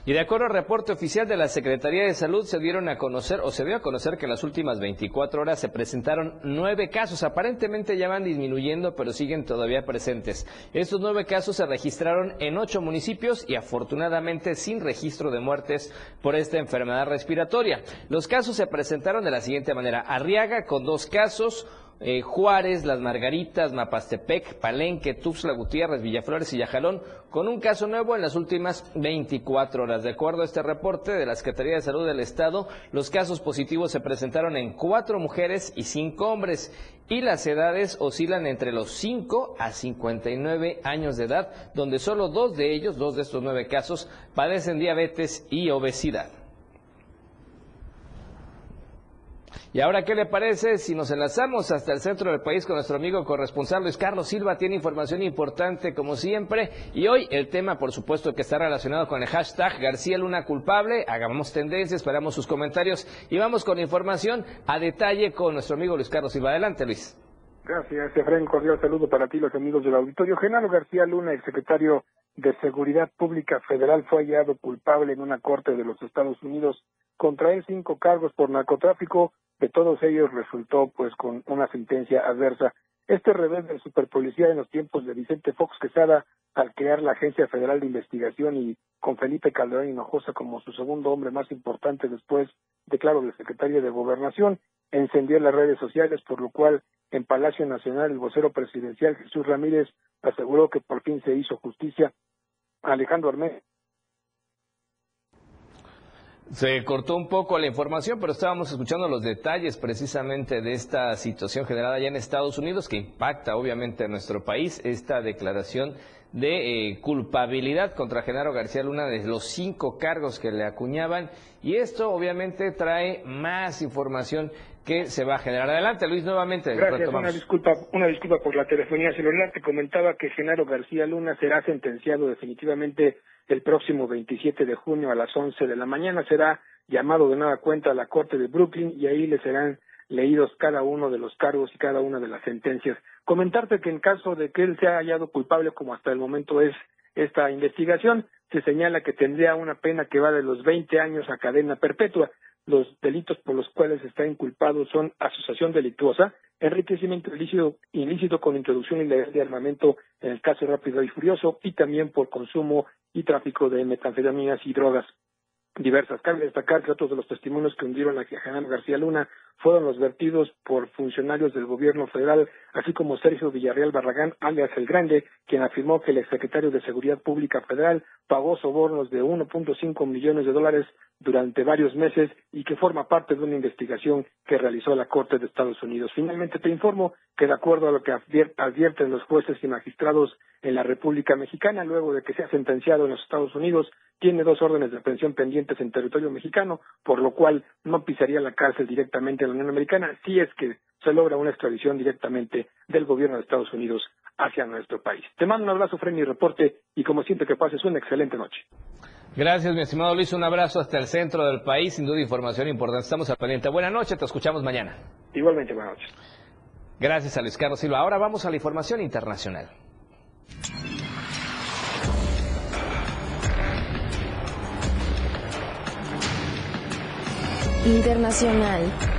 Y de acuerdo al reporte oficial de la Secretaría de Salud, se dieron a conocer, o se dio a conocer que en las últimas 24 horas se presentaron nueve casos. Aparentemente ya van disminuyendo, pero siguen todavía presentes. Estos nueve casos se registraron en ocho municipios y afortunadamente sin registro de muertes por esta enfermedad respiratoria. Los casos se presentaron de la siguiente manera. Arriaga con dos casos, eh, Juárez, Las Margaritas, Mapastepec, Palenque, Tuxtla Gutiérrez, Villaflores y Yajalón, con un caso nuevo en las últimas 24 horas. De acuerdo a este reporte de la Secretaría de Salud del Estado, los casos positivos se presentaron en cuatro mujeres y cinco hombres y las edades oscilan entre los 5 a 59 años de edad, donde solo dos de ellos, dos de estos nueve casos, padecen diabetes y obesidad. Y ahora, ¿qué le parece si nos enlazamos hasta el centro del país con nuestro amigo corresponsal Luis Carlos Silva? Tiene información importante como siempre. Y hoy el tema, por supuesto, que está relacionado con el hashtag García Luna culpable. Hagamos tendencia, esperamos sus comentarios y vamos con información a detalle con nuestro amigo Luis Carlos Silva. Adelante, Luis. Gracias, Efraín. Cordial saludo para ti, los amigos del auditorio. Genaro García Luna, el secretario de Seguridad Pública Federal, fue hallado culpable en una corte de los Estados Unidos contra él cinco cargos por narcotráfico, de todos ellos resultó pues con una sentencia adversa. Este revés de superpolicía en los tiempos de Vicente Fox Quesada al crear la Agencia Federal de Investigación y con Felipe Calderón Hinojosa como su segundo hombre más importante después, declaró el secretario de Gobernación, encendió las redes sociales, por lo cual en Palacio Nacional el vocero presidencial Jesús Ramírez aseguró que por fin se hizo justicia. Alejandro Armé se cortó un poco la información, pero estábamos escuchando los detalles precisamente de esta situación generada allá en Estados Unidos que impacta obviamente a nuestro país, esta declaración de eh, culpabilidad contra Genaro García Luna de los cinco cargos que le acuñaban y esto obviamente trae más información que se va a generar. Adelante, Luis, nuevamente. Gracias, una disculpa, una disculpa por la telefonía celular. Te comentaba que Genaro García Luna será sentenciado definitivamente el próximo 27 de junio a las 11 de la mañana. Será llamado de nueva cuenta a la Corte de Brooklyn y ahí le serán leídos cada uno de los cargos y cada una de las sentencias. Comentarte que en caso de que él sea hallado culpable, como hasta el momento es esta investigación, se señala que tendría una pena que va de los 20 años a cadena perpetua. Los delitos por los cuales está inculpado son asociación delictuosa, enriquecimiento ilícito, ilícito con introducción ilegal de armamento en el caso rápido y furioso y también por consumo y tráfico de metanfetaminas y drogas diversas. Cabe destacar que otros de los testimonios que hundieron a Genaro García Luna fueron los vertidos por funcionarios del gobierno federal, así como Sergio Villarreal Barragán, alias El Grande, quien afirmó que el exsecretario de Seguridad Pública Federal pagó sobornos de 1.5 millones de dólares durante varios meses y que forma parte de una investigación que realizó la Corte de Estados Unidos. Finalmente te informo que de acuerdo a lo que advierten los jueces y magistrados en la República Mexicana, luego de que sea sentenciado en los Estados Unidos, tiene dos órdenes de aprehensión pendientes en territorio mexicano, por lo cual no pisaría la cárcel directamente en la Unión Americana si es que se logra una extradición directamente del gobierno de Estados Unidos hacia nuestro país. Te mando un abrazo, Fren, y reporte, y como siempre que pases una excelente noche. Gracias, mi estimado Luis. Un abrazo hasta el centro del país. Sin duda, información importante. Estamos al pendiente. Buenas noches, te escuchamos mañana. Igualmente, buenas noches. Gracias a Luis Carlos Silva. Ahora vamos a la información internacional. Internacional.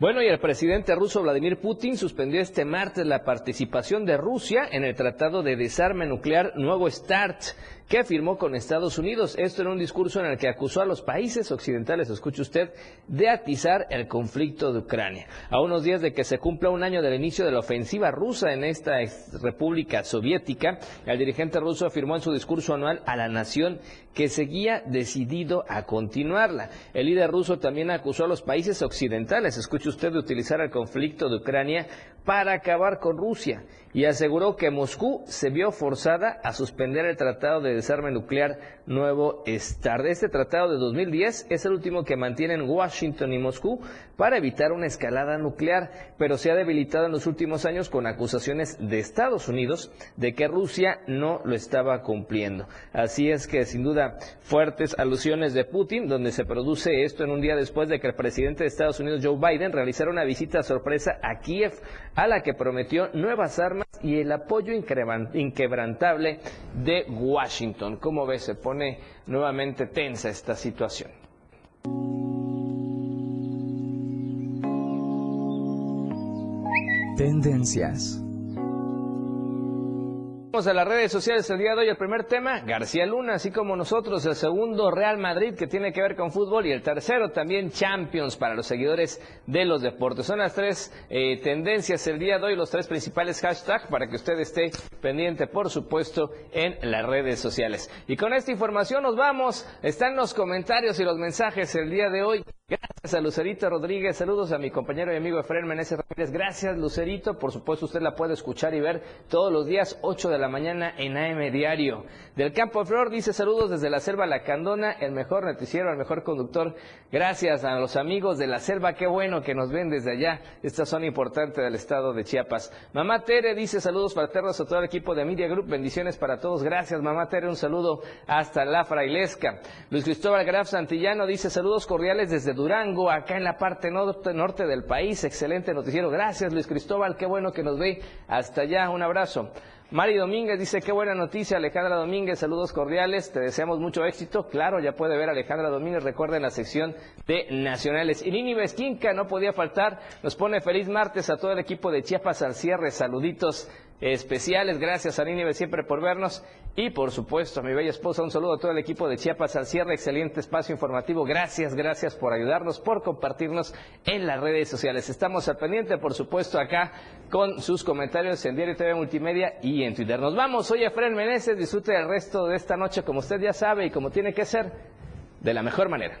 Bueno, y el presidente ruso Vladimir Putin suspendió este martes la participación de Rusia en el Tratado de Desarme Nuclear Nuevo START que firmó con Estados Unidos. Esto en un discurso en el que acusó a los países occidentales, escuche usted, de atizar el conflicto de Ucrania. A unos días de que se cumpla un año del inicio de la ofensiva rusa en esta república soviética, el dirigente ruso afirmó en su discurso anual a la nación que seguía decidido a continuarla. El líder ruso también acusó a los países occidentales, escuche usted, de utilizar el conflicto de Ucrania para acabar con Rusia y aseguró que Moscú se vio forzada a suspender el Tratado de Desarme Nuclear Nuevo START. Este tratado de 2010 es el último que mantienen Washington y Moscú para evitar una escalada nuclear, pero se ha debilitado en los últimos años con acusaciones de Estados Unidos de que Rusia no lo estaba cumpliendo. Así es que sin duda fuertes alusiones de Putin, donde se produce esto en un día después de que el presidente de Estados Unidos, Joe Biden, realizara una visita sorpresa a Kiev, a la que prometió nuevas armas y el apoyo inquebrantable de Washington. ¿Cómo ves? Se pone nuevamente tensa esta situación. Tendencias. Vamos a las redes sociales el día de hoy. El primer tema, García Luna, así como nosotros. El segundo, Real Madrid, que tiene que ver con fútbol. Y el tercero, también Champions para los seguidores de los deportes. Son las tres eh, tendencias el día de hoy, los tres principales hashtags para que usted esté pendiente, por supuesto, en las redes sociales. Y con esta información nos vamos. Están los comentarios y los mensajes el día de hoy. Gracias a Lucerito Rodríguez, saludos a mi compañero y amigo Efraín Meneses Ramírez. Gracias Lucerito, por supuesto usted la puede escuchar y ver todos los días 8 de la mañana en AM Diario. Del Campo Flor dice saludos desde la Selva Lacandona, el mejor noticiero, el mejor conductor. Gracias a los amigos de la Selva, qué bueno que nos ven desde allá, esta zona importante del estado de Chiapas. Mamá Tere dice saludos fraternos a todo el equipo de Media Group, bendiciones para todos. Gracias Mamá Tere, un saludo hasta la Frailesca. Luis Cristóbal Graf Santillano dice saludos cordiales desde Durango, acá en la parte norte, del país. Excelente noticiero. Gracias, Luis Cristóbal. Qué bueno que nos ve hasta allá. Un abrazo. Mari Domínguez dice, qué buena noticia, Alejandra Domínguez, saludos cordiales, te deseamos mucho éxito. Claro, ya puede ver Alejandra Domínguez, recuerden la sección de nacionales. Y Nini Vesquinca no podía faltar, nos pone feliz martes a todo el equipo de Chiapas al cierre, saluditos especiales. Gracias a Nínive siempre por vernos. Y por supuesto a mi bella esposa, un saludo a todo el equipo de Chiapas al cierre. Excelente espacio informativo. Gracias, gracias por ayudarnos, por compartirnos en las redes sociales. Estamos al pendiente, por supuesto, acá con sus comentarios en Diario TV Multimedia y en Twitter. Nos vamos. Soy Efraín Meneses. Disfrute el resto de esta noche como usted ya sabe y como tiene que ser, de la mejor manera.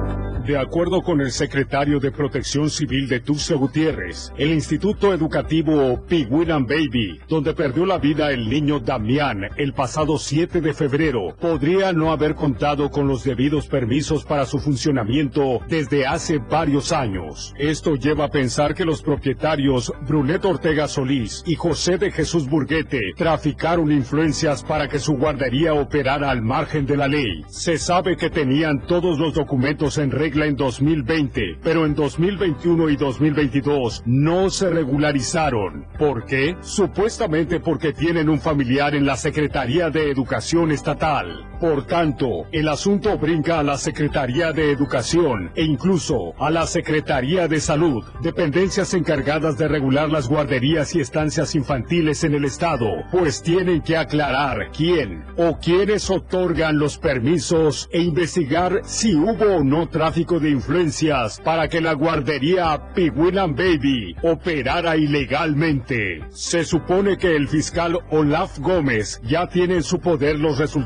de acuerdo con el secretario de Protección Civil de Tuxtla Gutiérrez, el Instituto Educativo Piguilan Baby, donde perdió la vida el niño Damián el pasado 7 de febrero, podría no haber contado con los debidos permisos para su funcionamiento desde hace varios años. Esto lleva a pensar que los propietarios Brunet Ortega Solís y José de Jesús Burguete traficaron influencias para que su guardería operara al margen de la ley. Se sabe que tenían todos los documentos en regla en 2020, pero en 2021 y 2022 no se regularizaron. ¿Por qué? Supuestamente porque tienen un familiar en la Secretaría de Educación Estatal. Por tanto, el asunto brinca a la Secretaría de Educación e incluso a la Secretaría de Salud, dependencias encargadas de regular las guarderías y estancias infantiles en el Estado, pues tienen que aclarar quién o quiénes otorgan los permisos e investigar si hubo o no tráfico de influencias para que la guardería Piguilan Baby operara ilegalmente. Se supone que el fiscal Olaf Gómez ya tiene en su poder los resultados